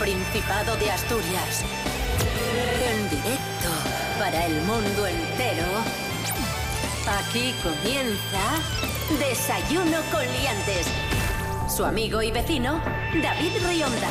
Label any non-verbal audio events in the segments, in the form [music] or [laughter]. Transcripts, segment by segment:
Principado de Asturias. En directo para el mundo entero. Aquí comienza Desayuno con Liantes. Su amigo y vecino, David Rionda.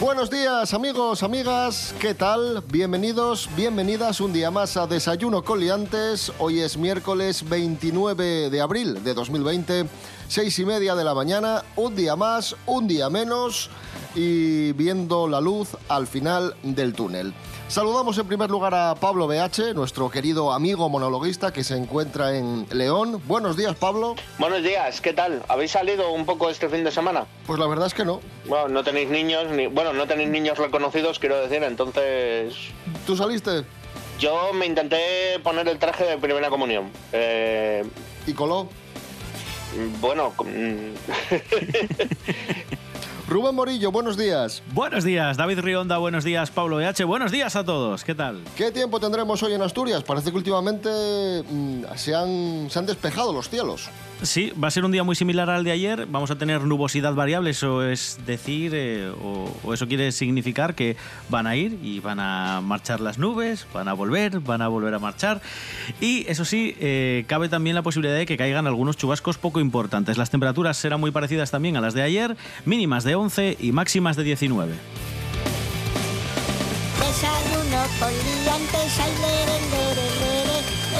Buenos días amigos, amigas, ¿qué tal? Bienvenidos, bienvenidas un día más a Desayuno con Liantes. Hoy es miércoles 29 de abril de 2020, seis y media de la mañana, un día más, un día menos y viendo la luz al final del túnel. Saludamos en primer lugar a Pablo BH, nuestro querido amigo monologuista que se encuentra en León. Buenos días, Pablo. Buenos días, ¿qué tal? ¿Habéis salido un poco este fin de semana? Pues la verdad es que no. Bueno, no tenéis niños, ni, bueno, no tenéis niños reconocidos, quiero decir, entonces... ¿Tú saliste? Yo me intenté poner el traje de primera comunión. Eh, ¿Y coló? bueno, [laughs] Rubén Morillo, buenos días. Buenos días, David Rionda, buenos días, Pablo EH, buenos días a todos, ¿qué tal? ¿Qué tiempo tendremos hoy en Asturias? Parece que últimamente mm, se, han, se han despejado los cielos. Sí, va a ser un día muy similar al de ayer. Vamos a tener nubosidad variable, eso es decir, eh, o, eso quiere significar que van a ir y van a marchar las nubes, van a volver, van a volver a marchar. Y eso sí, eh, cabe también la posibilidad de que caigan algunos chubascos poco importantes. Las temperaturas serán muy parecidas también a las de ayer, mínimas de 11 y máximas de 19. Desayuno.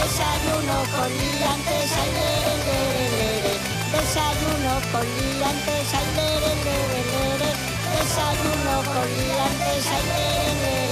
Desayuno con liantes, ay, lere, lere, lere. Desayuno con liantes, ay, lere, lere. Desayuno con liantes, ay, lere, lere.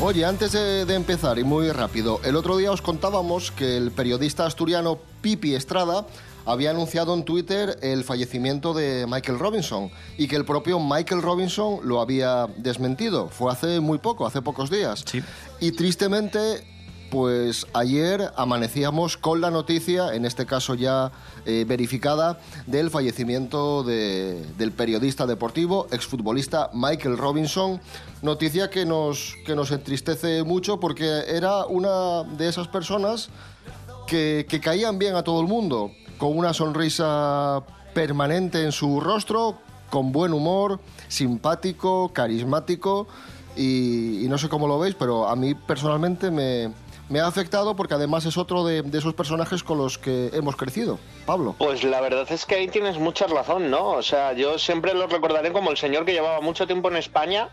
Oye, antes de, de, empezar y muy rápido, el otro día os contábamos que el periodista asturiano Pipi Estrada había anunciado en Twitter el fallecimiento de Michael Robinson y que el propio Michael Robinson lo había desmentido. Fue hace muy poco, hace pocos días. Sí. Y tristemente pues ayer amanecíamos con la noticia, en este caso ya eh, verificada, del fallecimiento de, del periodista deportivo, exfutbolista Michael Robinson. Noticia que nos, que nos entristece mucho porque era una de esas personas que, que caían bien a todo el mundo, con una sonrisa permanente en su rostro, con buen humor, simpático, carismático. Y, y, no sé cómo lo veis, pero a mí personalmente me, me ha afectado porque además es otro de, de, esos personajes con los que hemos crecido. Pablo. Pues la verdad es que ahí tienes mucha razón, ¿no? O sea, yo siempre lo recordaré como el señor que llevaba mucho tiempo en España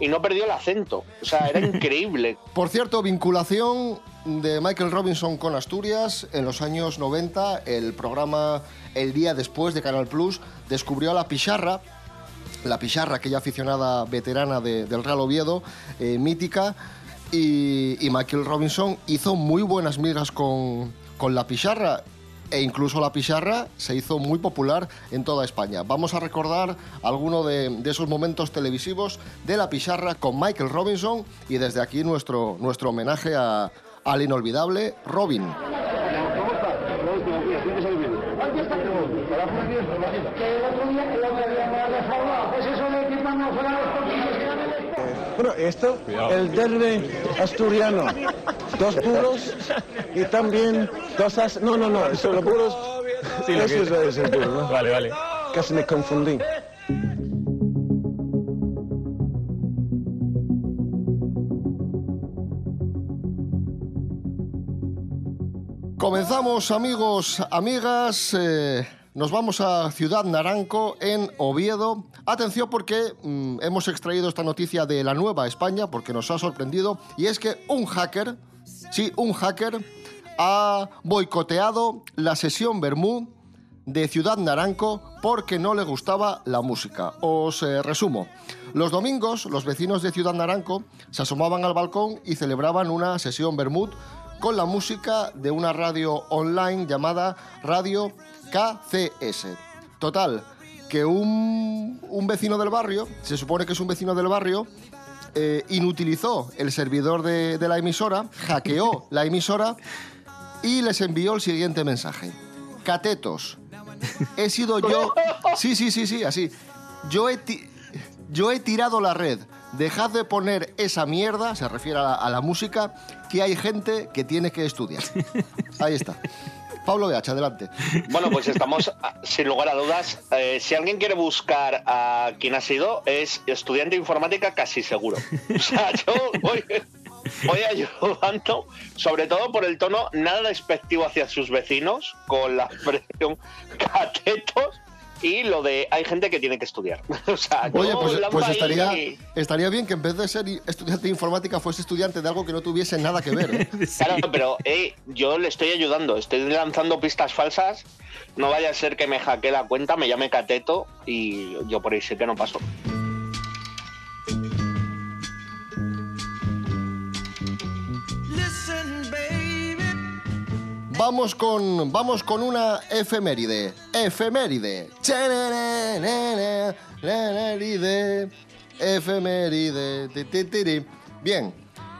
y no perdió el acento. O sea, era [laughs] increíble. Por cierto, vinculación de Michael Robinson con Asturias en los años 90, el programa El día después de Canal Plus descubrió a la Picharra, la Picharra, aquella aficionada veterana de, del Real Oviedo, eh, mítica, y, y, Michael Robinson hizo muy buenas migas con, con la Picharra e incluso la Picharra se hizo muy popular en toda España. Vamos a recordar alguno de, de, esos momentos televisivos de la Picharra con Michael Robinson y desde aquí nuestro, nuestro homenaje a, al inolvidable Robin. Bueno, esto, el derbe asturiano, dos puros y también dos as... No, no, no, solo puros. Sí, lo Eso que... es el puro, ¿no? Vale, vale. Casi me confundí. Comenzamos, amigos, amigas. Eh, nos vamos a Ciudad Naranco, en Oviedo. Atención porque mmm, hemos extraído esta noticia de la Nueva España porque nos ha sorprendido. Y es que un hacker, sí, un hacker, ha boicoteado la sesión Bermú de Ciudad Naranco porque no le gustaba la música. Os eh, resumo. Los domingos, los vecinos de Ciudad Naranco se asomaban al balcón y celebraban una sesión Bermud con la música de una radio online llamada Radio KCS. Total, que un, un, vecino del barrio, se supone que es un vecino del barrio, eh, inutilizó el servidor de, de la emisora, hackeó [laughs] la emisora y les envió el siguiente mensaje. Catetos, he sido yo... [laughs] Sí, sí, sí, sí, así. Yo he, yo he tirado la red dejad de poner esa mierda, se refiere a la, a la música, que hay gente que tiene que estudiar. [laughs] Ahí está. Pablo BH, adelante. Bueno, pues estamos, sin lugar a dudas, eh, si alguien quiere buscar a quién ha sido, es estudiante de informática casi seguro. O sea, [laughs] yo voy, voy ayudando, sobre todo por el tono nada despectivo hacia sus vecinos, con la expresión catetos y lo de hay gente que tiene que estudiar. [laughs] O sea, Oye, yo pues, pues estaría, estaría bien que en vez de ser estudiante de informática fuese estudiante de algo que no tuviese nada que ver. ¿eh? [laughs] Claro, pero eh, yo le estoy ayudando, estoy lanzando pistas falsas. No vaya a ser que me hackee la cuenta, me llame Cateto y yo por ahí sé que no paso. Vamos con, vamos con una efeméride. Efeméride. Efeméride. Efeméride. Bien.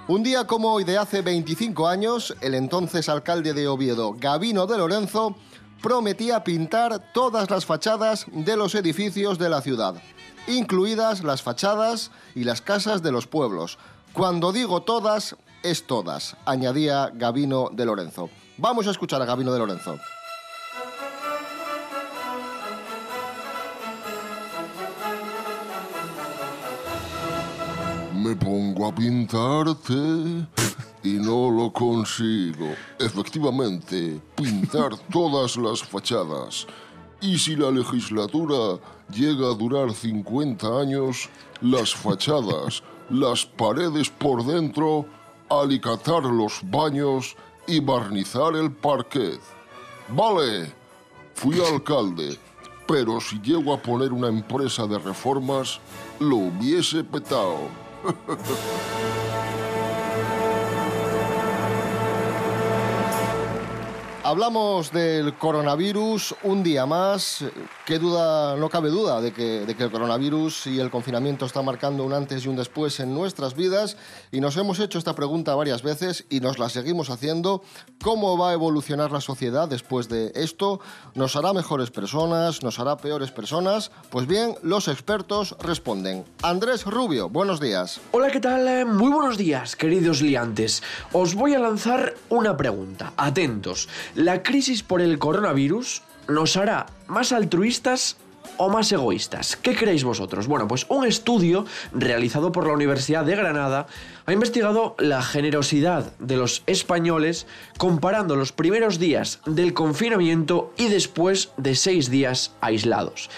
Un día como hoy de hace 25 años, el entonces alcalde de Oviedo, Gabino de Lorenzo, prometía pintar todas las fachadas de los edificios de la ciudad, incluidas las fachadas y las casas de los pueblos. Cuando digo todas, es todas, añadía Gabino de Lorenzo. Vamos a escuchar a Gabino de Lorenzo. Me pongo a pintarte y no lo consigo. Efectivamente, pintar [laughs] todas las fachadas. Y si la legislatura llega a durar 50 años, las fachadas, las paredes por dentro, alicatar los baños y barnizar el parquet. Vale, fui alcalde, pero si llego a poner una empresa de reformas, lo hubiese petado. [laughs] Hablamos del coronavirus un día más. Qué duda, no cabe duda de que, de que el coronavirus y el confinamiento está marcando un antes y un después en nuestras vidas. Y nos hemos hecho esta pregunta varias veces y nos la seguimos haciendo. ¿Cómo va a evolucionar la sociedad después de esto? ¿Nos hará mejores personas? ¿Nos hará peores personas? Pues bien, los expertos responden. Andrés Rubio, buenos días. Hola, ¿qué tal? Muy buenos días, queridos liantes. Os voy a lanzar una pregunta. Atentos. ¿La crisis por el coronavirus nos hará más altruistas o más egoístas? ¿Qué creéis vosotros? Bueno, pues un estudio realizado por la Universidad de Granada ha investigado la generosidad de los españoles comparando los primeros días del confinamiento y después de seis días aislados.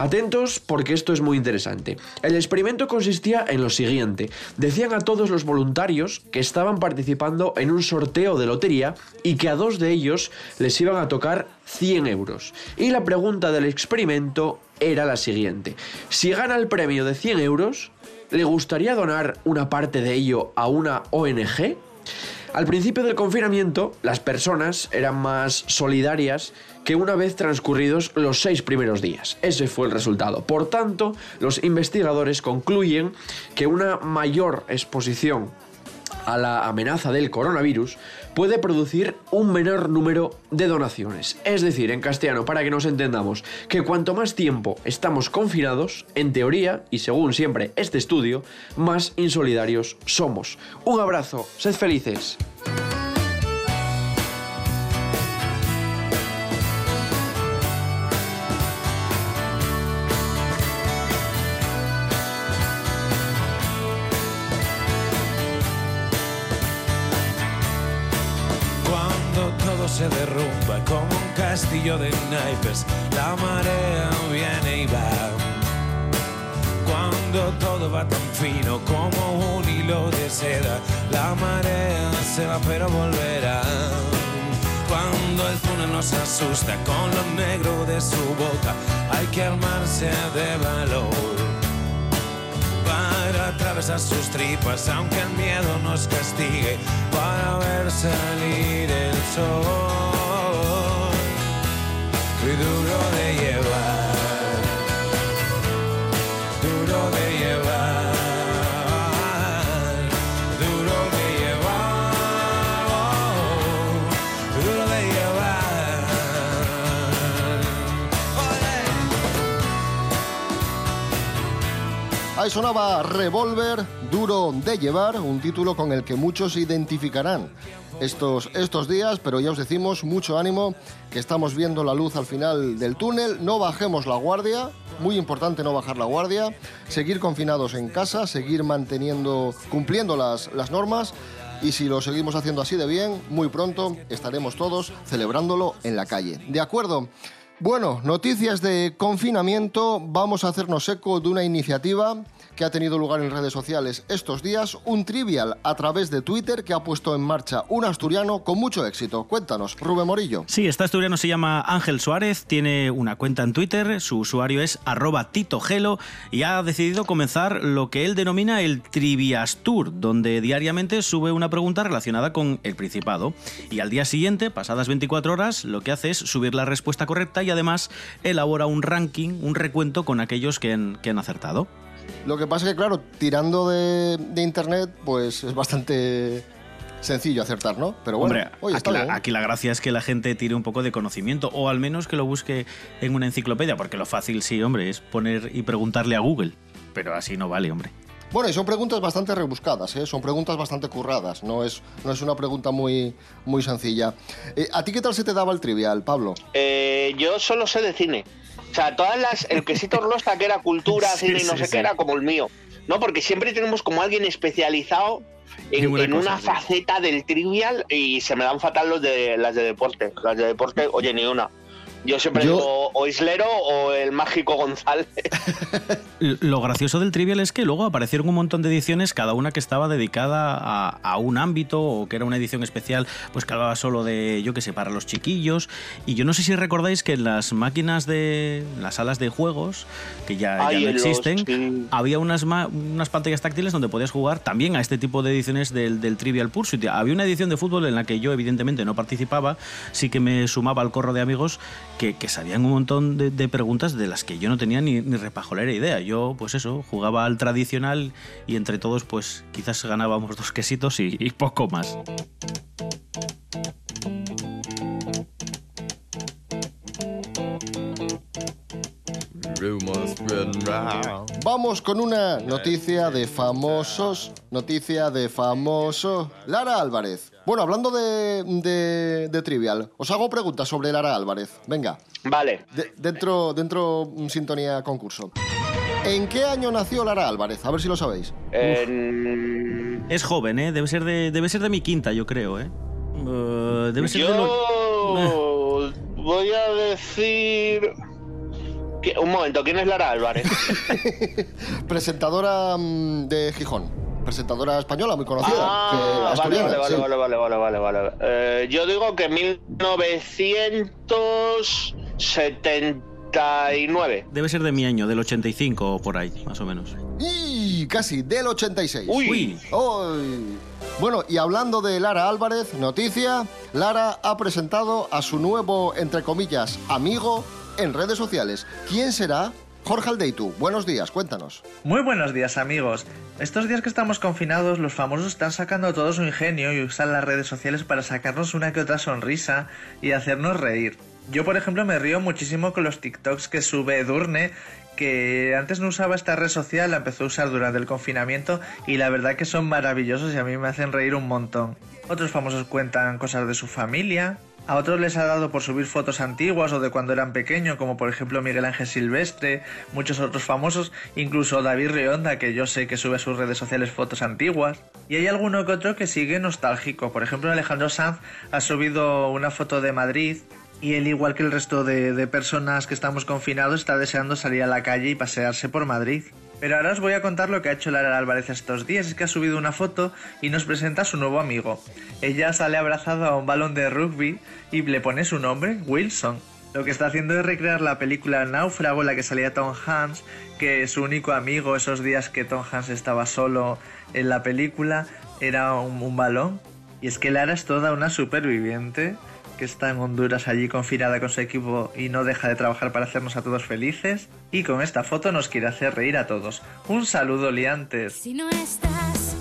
Atentos porque esto es muy interesante. El experimento consistía en lo siguiente. Decían a todos los voluntarios que estaban participando en un sorteo de lotería y que a dos de ellos les iban a tocar 100 euros. Y la pregunta del experimento era la siguiente. Si gana el premio de 100 euros, ¿le gustaría donar una parte de ello a una ONG? Al principio del confinamiento, las personas eran más solidarias que una vez transcurridos los seis primeros días. Ese fue el resultado. Por tanto, los investigadores concluyen que una mayor exposición a la amenaza del coronavirus puede producir un menor número de donaciones. Es decir, en castellano, para que nos entendamos, que cuanto más tiempo estamos confinados, en teoría, y según siempre este estudio, más insolidarios somos. Un abrazo, sed felices. Todo se derrumba como un castillo de naipes, la marea viene y va. Cuando todo va tan fino como un hilo de seda, la marea se va pero volverá. Cuando el túnel nos asusta con lo negro de su boca, hay que armarse de valor atravesar sus tripas, aunque el miedo nos castigue, para ver salir el sol. Muy duro de Ahí sonaba Revolver, duro de llevar, un título con el que muchos se identificarán estos, estos días, pero ya os decimos, mucho ánimo, que estamos viendo la luz al final del túnel, no bajemos la guardia, muy importante no bajar la guardia, seguir confinados en casa, seguir manteniendo, cumpliendo las, las normas. Y si lo seguimos haciendo así de bien, muy pronto estaremos todos celebrándolo en la calle. ¿De acuerdo? Bueno, noticias de confinamiento. Vamos a hacernos eco de una iniciativa que ha tenido lugar en redes sociales estos días, un trivial a través de Twitter que ha puesto en marcha un asturiano con mucho éxito. Cuéntanos, Rubén Morillo. Sí, este asturiano se llama Ángel Suárez, tiene una cuenta en Twitter, su usuario es arroba titogelo y ha decidido comenzar lo que él denomina el Triviastur, donde diariamente sube una pregunta relacionada con el Principado. Y al día siguiente, pasadas 24 horas, lo que hace es subir la respuesta correcta y además elabora un ranking, un recuento con aquellos que han, que han acertado. Lo que pasa es que, claro, tirando de, de internet, pues es bastante sencillo acertar, ¿no? Pero bueno, Hombre, oye, aquí, está la, bien. aquí la gracia es que la gente tire un poco de conocimiento o al menos que lo busque en una enciclopedia, porque lo fácil, sí, hombre, es poner y preguntarle a Google. Pero así no vale, hombre. Bueno, y son preguntas bastante rebuscadas, ¿eh? son preguntas bastante curradas, no es, no es una pregunta muy, muy sencilla. Eh, ¿A ti qué tal se te daba el trivial, Pablo? Eh, yo solo sé de cine. O sea, todas las. El quesito Orlosta, que era cultura, [laughs] Sí, cine y no sí, sé sí. qué, era como el mío. ¿No? Porque siempre tenemos como alguien especializado en, En una cosa, faceta del trivial y se me dan fatal los de las de deporte. Las de deporte, oye, ni una. Yo siempre Yo- digo o Islero o el mágico González. [laughs] Lo gracioso del trivial es que luego aparecieron un montón de ediciones, cada una que estaba dedicada a, a un ámbito o que era una edición especial, pues que hablaba solo de, yo qué sé, para los chiquillos. Y yo no sé si recordáis que en las máquinas de las salas de juegos, que ya, ya no los- existen, sí. había unas, ma- unas pantallas táctiles donde podías jugar también a este tipo de ediciones del, del Trivial Pursuit. Había una edición de fútbol en la que yo evidentemente no participaba, sí que me sumaba al corro de amigos que, que sabían un montón de, preguntas de las que yo no tenía ni, ni repajolera idea. Yo, pues eso, jugaba al tradicional y entre todos, pues quizás ganábamos dos quesitos y poco más. Vamos con una noticia de famosos, noticia de famosos. Lara Álvarez. Bueno, hablando de, de- de trivial, os hago preguntas sobre Lara Álvarez. Venga, Vale. de- dentro, dentro sintonía concurso. ¿En qué año nació Lara Álvarez? A ver si lo sabéis. En- Es joven, ¿eh? Debe ser de, debe ser de mi quinta, yo creo, ¿eh? Eh, debe ser de lo- Yo [laughs] voy a decir. Un momento, ¿quién es Lara Álvarez? [laughs] Presentadora mm, de Gijón. Presentadora española muy conocida. Ah, vale, vale, vale, sí. vale, vale, vale, vale, vale. Eh, yo digo que 1979. Debe ser de mi año, del 85 o por ahí, más o menos. Y casi, del 86. Uy. Uy. Uy. Bueno, y hablando de Lara Álvarez, noticia, Lara ha presentado a su nuevo, entre comillas, amigo en redes sociales. ¿Quién será? Jorge Aldeitu, buenos días, cuéntanos. Muy buenos días amigos. Estos días que estamos confinados, los famosos están sacando todo su ingenio y usan las redes sociales para sacarnos una que otra sonrisa y hacernos reír. Yo por ejemplo me río muchísimo con los TikToks que sube Edurne, que antes no usaba esta red social, la empezó a usar durante el confinamiento y la verdad que son maravillosos y a mí me hacen reír un montón. Otros famosos cuentan cosas de su familia, a otros les ha dado por subir fotos antiguas o de cuando eran pequeños, como por ejemplo Miguel Ángel Silvestre, muchos otros famosos, incluso David Rionda, que yo sé que sube a sus redes sociales fotos antiguas. Y hay alguno que otro que sigue nostálgico. Por ejemplo, Alejandro Sanz ha subido una foto de Madrid y él, igual que el resto de, de personas que estamos confinados, está deseando salir a la calle y pasearse por Madrid. Pero ahora os voy a contar lo que ha hecho Lara Álvarez estos días. Es que ha subido una foto y nos presenta a su nuevo amigo. Ella sale abrazada a un balón de rugby y le pone su nombre, Wilson. Lo que está haciendo es recrear la película Náufrago en la que salía Tom Hanks, que su único amigo esos días que Tom Hanks estaba solo en la película era un, un balón. Y es que Lara es toda una superviviente que está en Honduras allí confinada con su equipo y no deja de trabajar para hacernos a todos felices. Y con esta foto nos quiere hacer reír a todos. Un saludo, liantes. Si no estás,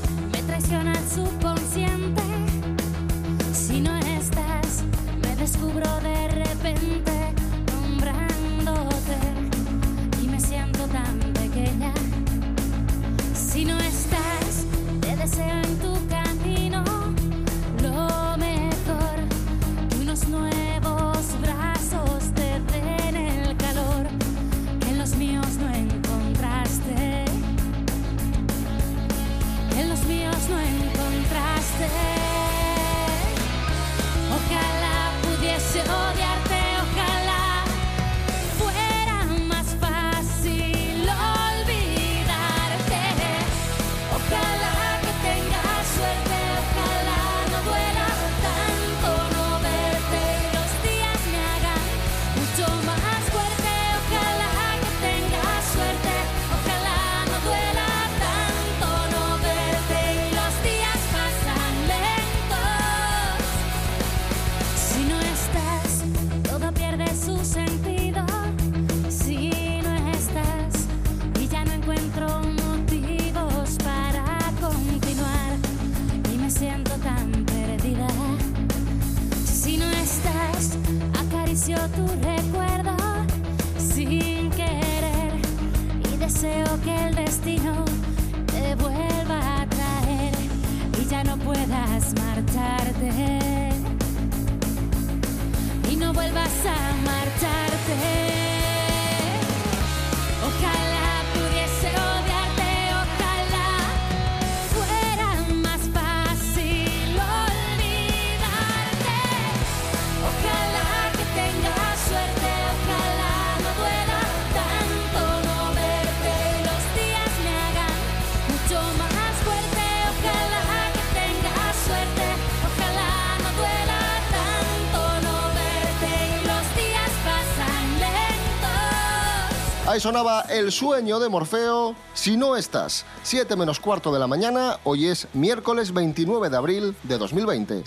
Ahí sonaba El sueño de Morfeo, Si no estás, 7 menos cuarto de la mañana, hoy es miércoles 29 de abril de 2020.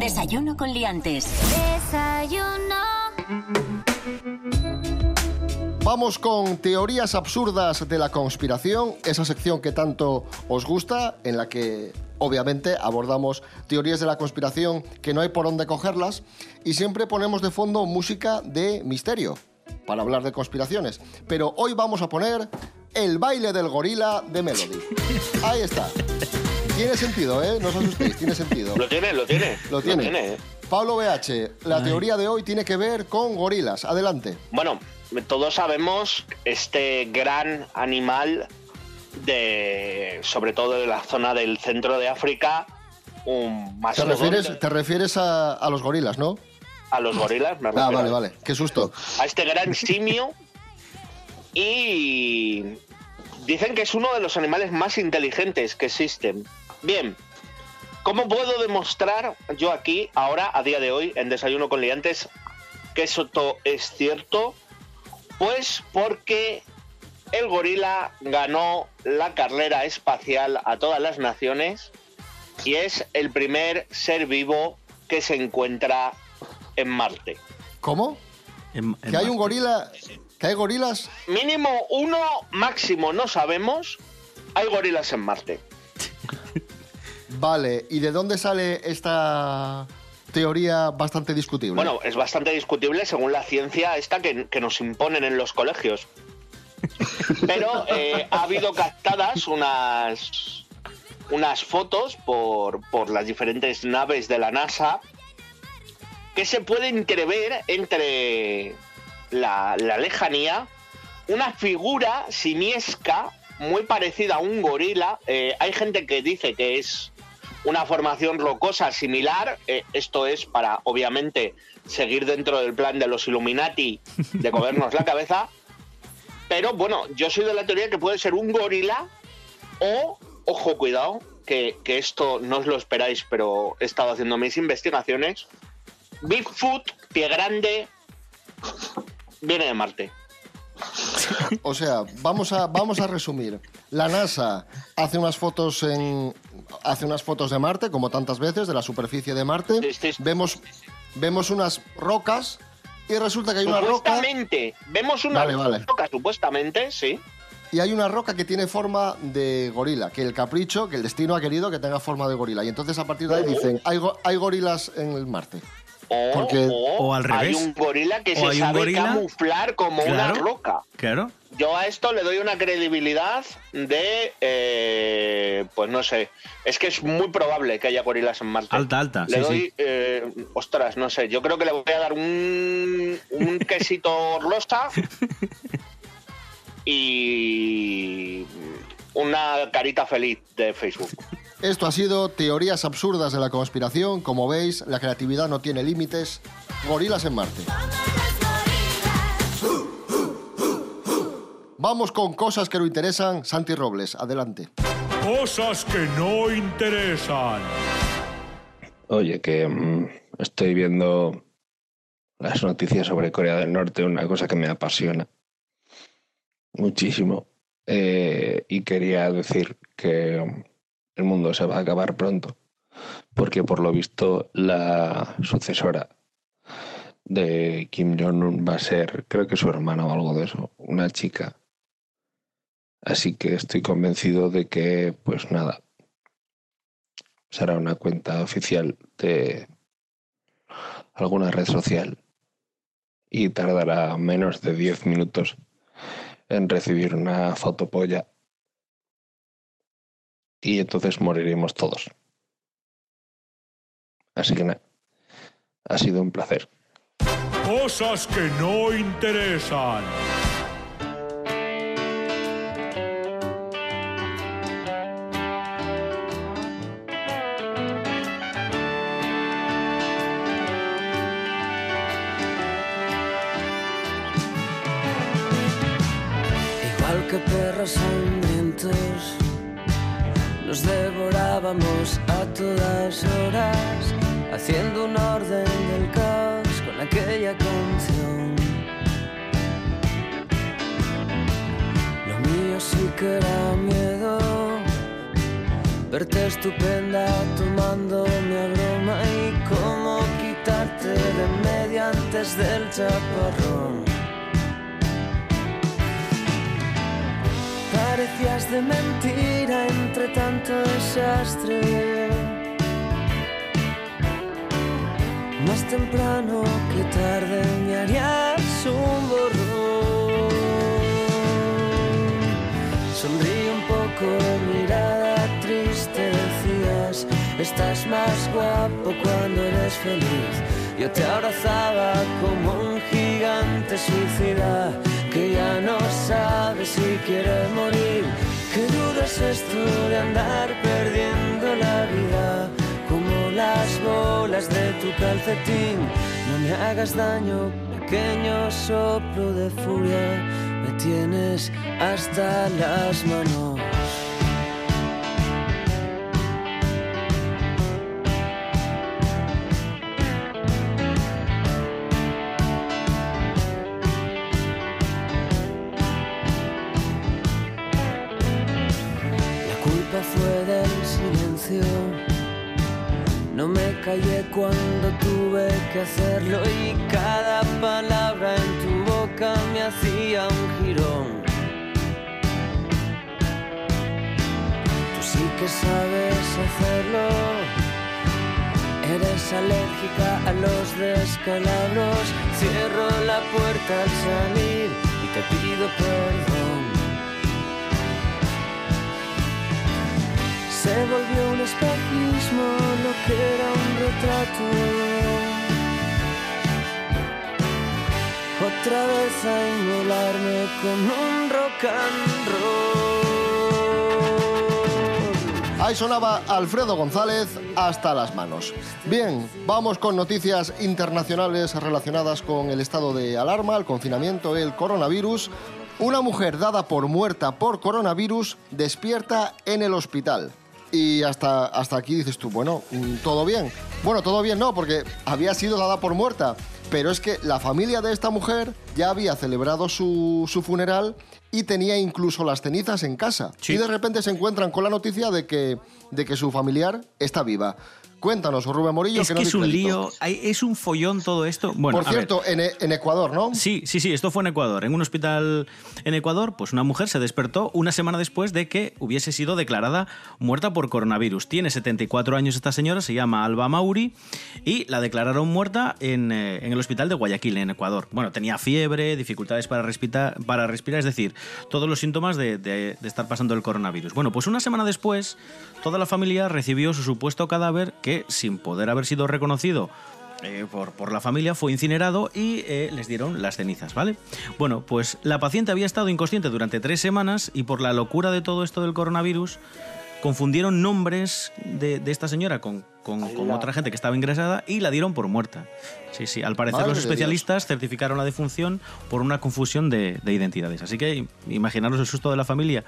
Desayuno con liantes. Desayuno. Vamos con teorías absurdas de la conspiración, esa sección que tanto os gusta, en la que obviamente abordamos teorías de la conspiración que no hay por dónde cogerlas y siempre ponemos de fondo música de misterio para hablar de conspiraciones. Pero hoy vamos a poner el baile del gorila de Melody. Ahí está. Tiene sentido, ¿eh? No os asustéis, tiene sentido. Lo tiene, lo tiene. Lo tiene. ¿eh? Pablo BH, la teoría de hoy tiene que ver con gorilas. Adelante. Bueno, todos sabemos este gran animal de, sobre todo de la zona del centro de África, un ¿Te mastodonte. refieres, te refieres a, a los gorilas, no? A los gorilas, me Ah, vale, vale. Qué susto. a este gran simio [laughs] y dicen que es uno de los animales más inteligentes que existen. Bien, ¿cómo puedo demostrar yo aquí, ahora, a día de hoy, en Desayuno con Liantes, que eso to- es cierto? Pues porque el gorila ganó la carrera espacial a todas las naciones y es el primer ser vivo que se encuentra en Marte. ¿Cómo? En- en ¿Que hay un gorila? ¿Que hay gorilas? Mínimo uno, máximo no sabemos. Hay gorilas en Marte. [laughs] Vale. ¿Y de dónde sale esta teoría bastante discutible? Bueno, es bastante discutible según la ciencia esta que, que nos imponen en los colegios. [laughs] Pero eh, ha habido captadas unas, unas fotos por, por las diferentes naves de la NASA que se puede entrever entre la, la lejanía una figura simiesca muy parecida a un gorila. Eh, hay gente que dice que es una formación rocosa similar. Eh, esto es para, obviamente, seguir dentro del plan de los Illuminati de comernos la cabeza. Pero bueno, yo soy de la teoría que puede ser un gorila o, ojo, cuidado, que, que esto no os lo esperáis, pero he estado haciendo mis investigaciones. Bigfoot, pie grande, viene de Marte. O sea, vamos a, vamos a resumir. La NASA hace unas fotos en hace unas fotos de Marte, como tantas veces, de la superficie de Marte. Vemos, vemos unas rocas y resulta que hay una roca Supuestamente, vemos una Vale, vale. roca, supuestamente, sí. y hay una roca que tiene forma de gorila, que el capricho, que el destino ha querido que tenga forma de gorila. Y entonces a partir de ahí dicen, hay, go- hay gorilas en el Marte. O, Porque- o O al hay revés. un gorila que se hay sabe gorila- camuflar como Claro. una roca. Claro. Yo a esto le doy una credibilidad de, eh, pues no sé, es que es muy probable que haya gorilas en Marte. Alta, alta, Le sí, doy, sí. eh, ostras, no sé, yo creo que le voy a dar un, un [laughs] quesito rosa y una carita feliz de Facebook. Esto ha sido teorías absurdas de la conspiración. Como veis, la creatividad no tiene límites. Gorilas en Marte. Vamos con cosas que no interesan. Santi Robles, adelante. Cosas que no interesan. Oye, que mm, estoy viendo las noticias sobre Corea del Norte, una cosa que me apasiona muchísimo. Eh, y quería decir que el mundo se va a acabar pronto, porque por lo visto la sucesora de Kim Jong-un va a ser, creo que su hermana o algo de eso, una chica. Así que estoy convencido de que, pues nada, será una cuenta oficial de alguna red social y tardará menos de 10 minutos en recibir una fotopolla y entonces moriremos todos. Así que nada, ha sido un placer. Cosas que no interesan. Igual que perros devorábamos a todas horas, haciendo un orden del caos con aquella canción. Lo mío sí que era miedo, verte estupenda tomándome a broma y cómo quitarte de medio antes del chaparrón. parecías de mentira entre tanto desastre. Más temprano que tarde me harías un borrón. Sonríe un poco, mirada triste, decías, estás más guapo cuando eres feliz. Yo te abrazaba como un gigante suicida que ya no sabe si quiere morir. Qué duro es esto de andar perdiendo la vida, como las bolas de tu calcetín. No me hagas daño, pequeño soplo de furia, me tienes hasta las manos. No me callé cuando tuve que hacerlo y cada palabra en tu boca me hacía un jirón. Tú sí que sabes hacerlo. Eres alérgica a los descalabros. Cierro la puerta al salir y te pido perdón. Se volvió un espejismo lo que era un retrato. Otra vez a inmolarme con un rock and roll. Ahí sonaba Alfredo González hasta las manos. Bien, vamos con noticias internacionales relacionadas con el estado de alarma, el confinamiento, el coronavirus. Una mujer dada por muerta por coronavirus despierta en el hospital. Y hasta, hasta aquí dices tú, bueno, mm, todo bien. Bueno, todo bien no, porque había sido dada por muerta. Pero es que la familia de esta mujer ya había celebrado su, su funeral y tenía incluso las cenizas en casa. Y de repente se encuentran con la noticia de que, de que su familiar está viva. Cuéntanos, Rubén Morillo. Es que que no es un lío, hay- es un follón todo esto. Bueno, Por cierto, en, en Ecuador, ¿no? Sí, sí, sí, esto fue en Ecuador. En un hospital en Ecuador, pues una mujer se despertó una semana después de que hubiese sido declarada muerta por coronavirus. Tiene 74 años esta señora, se llama Alba Mauri, y la declararon muerta en, eh, en el hospital de Guayaquil, en Ecuador. Bueno, tenía fiebre, dificultades para respirar, para respirar es decir, todos los síntomas de, de- de estar pasando el coronavirus. Bueno, pues una semana después, toda la familia recibió su supuesto cadáver que, sin poder haber sido reconocido eh, por, la familia, fue incinerado y eh, les dieron las cenizas, ¿vale? Bueno, pues la paciente había estado inconsciente durante tres semanas y por la locura de todo esto del coronavirus, confundieron nombres de, de esta señora con, con- con otra gente que estaba ingresada y la dieron por muerta. Sí, sí, al parecer Madre los especialistas certificaron la defunción por una confusión de, de identidades. Así que imaginaros el susto de la familia.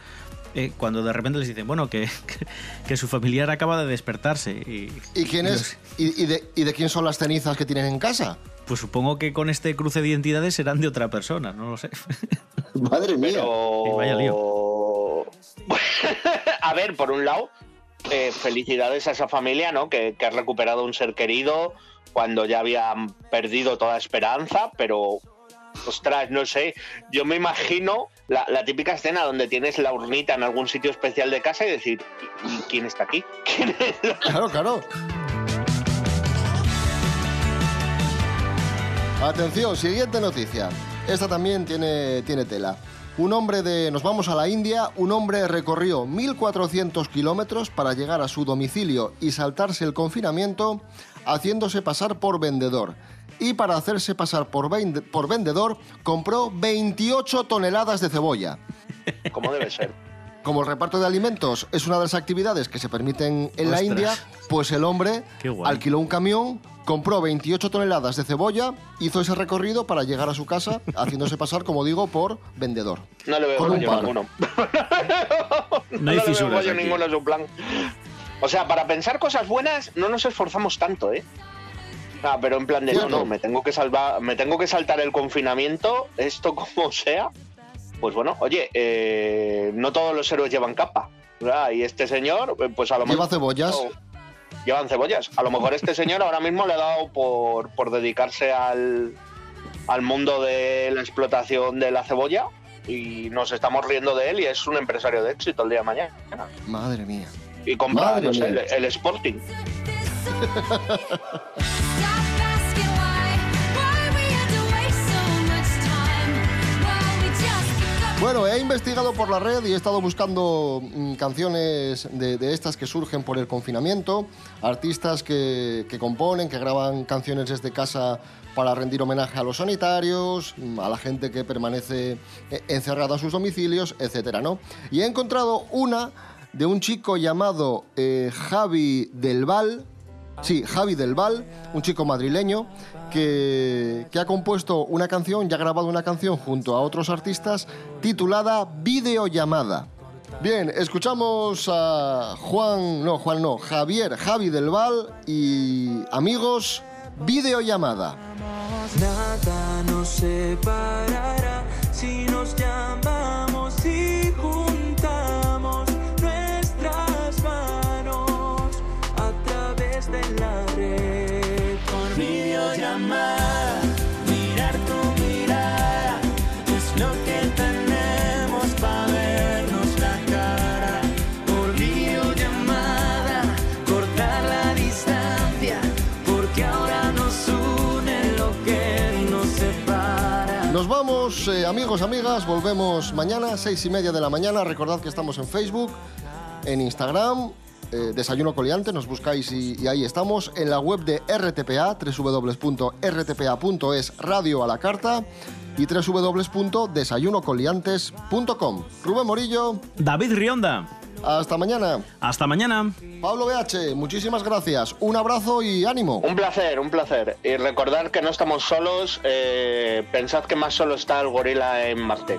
eh, cuando de repente les dicen, bueno, que, que, que su familiar acaba de despertarse. Y, ¿Y quién es? ¿Y, y de, y de quién son las cenizas que tienen en casa? Pues supongo que con este cruce de identidades serán de otra persona, no lo sé. [laughs] Madre mía. Pero... vaya lío. [laughs] [laughs] a ver, por un lado, eh, felicidades a esa familia, ¿no? Que, que ha recuperado un ser querido cuando ya habían perdido toda esperanza, pero ostras, no sé, yo me imagino la, típica escena donde tienes la urnita en algún sitio especial de casa y decir, ¿y, y quién está aquí? [laughs] ¿Quién? Claro, claro. Atención, siguiente noticia. Esta también tiene, tiene tela. Un hombre de... Nos vamos a la India. Un hombre recorrió 1.400 kilómetros para llegar a su domicilio y saltarse el confinamiento haciéndose pasar por vendedor. Y para hacerse pasar por, vende- por vendedor, compró 28 toneladas de cebolla. Como debe ser. Como el reparto de alimentos es una de las actividades que se permiten en la. India, pues el hombre alquiló un camión, compró 28 toneladas de cebolla, hizo ese recorrido para llegar a su casa, [laughs] haciéndose pasar, como digo, por vendedor. No le veo Con un palo. ninguno. [laughs] No hay le veo aquí. ninguno en su plan. O sea, para pensar cosas buenas no nos esforzamos tanto, ¿eh? Ah, pero en plan de no, no, me tengo que salvar, me tengo que saltar el confinamiento, esto como sea. Pues bueno, oye, eh, no todos los héroes llevan capa. ¿verdad? Y este señor, pues a lo Lleva mejor. cebollas. Llevan cebollas. A lo mejor este señor ahora mismo le ha dado por, por dedicarse al, al mundo de la explotación de la cebolla y nos estamos riendo de él y es un empresario de éxito el día de mañana. Madre mía. Y compra Madre no sé, mía. el, el Sporting. [laughs] Bueno, he investigado por la red y he estado buscando mm, canciones de, estas que surgen por el confinamiento, artistas que, componen, que graban canciones desde casa para rendir homenaje a los sanitarios, mm, a la gente que permanece eh, encerrada en sus domicilios, etcétera, ¿no? Y he encontrado una de un chico llamado eh, Javi Del Val, Sí, Javi Del Val, un chico madrileño que, ha compuesto una canción y ha grabado una canción junto a otros artistas titulada Videollamada. Bien, escuchamos a Juan, no, Juan no, Javier, Javi Del Val y amigos, Videollamada. Nada nos separará si nos llamamos amigos, amigas, volvemos mañana, seis y media de la mañana. Recordad que estamos en Facebook, en Instagram, eh, Desayuno Coliante, nos buscáis y, y ahí estamos. En la web de RTPA, www.rtpa.es, radio a la carta y www.desayunocoliantes.com. Rubén Morillo, David Rionda. Hasta mañana. Hasta mañana. Pablo BH, muchísimas gracias. Un abrazo y ánimo. Un placer, un placer. Y recordar que no estamos solos. eh, pensad que más solo está el gorila en Marte.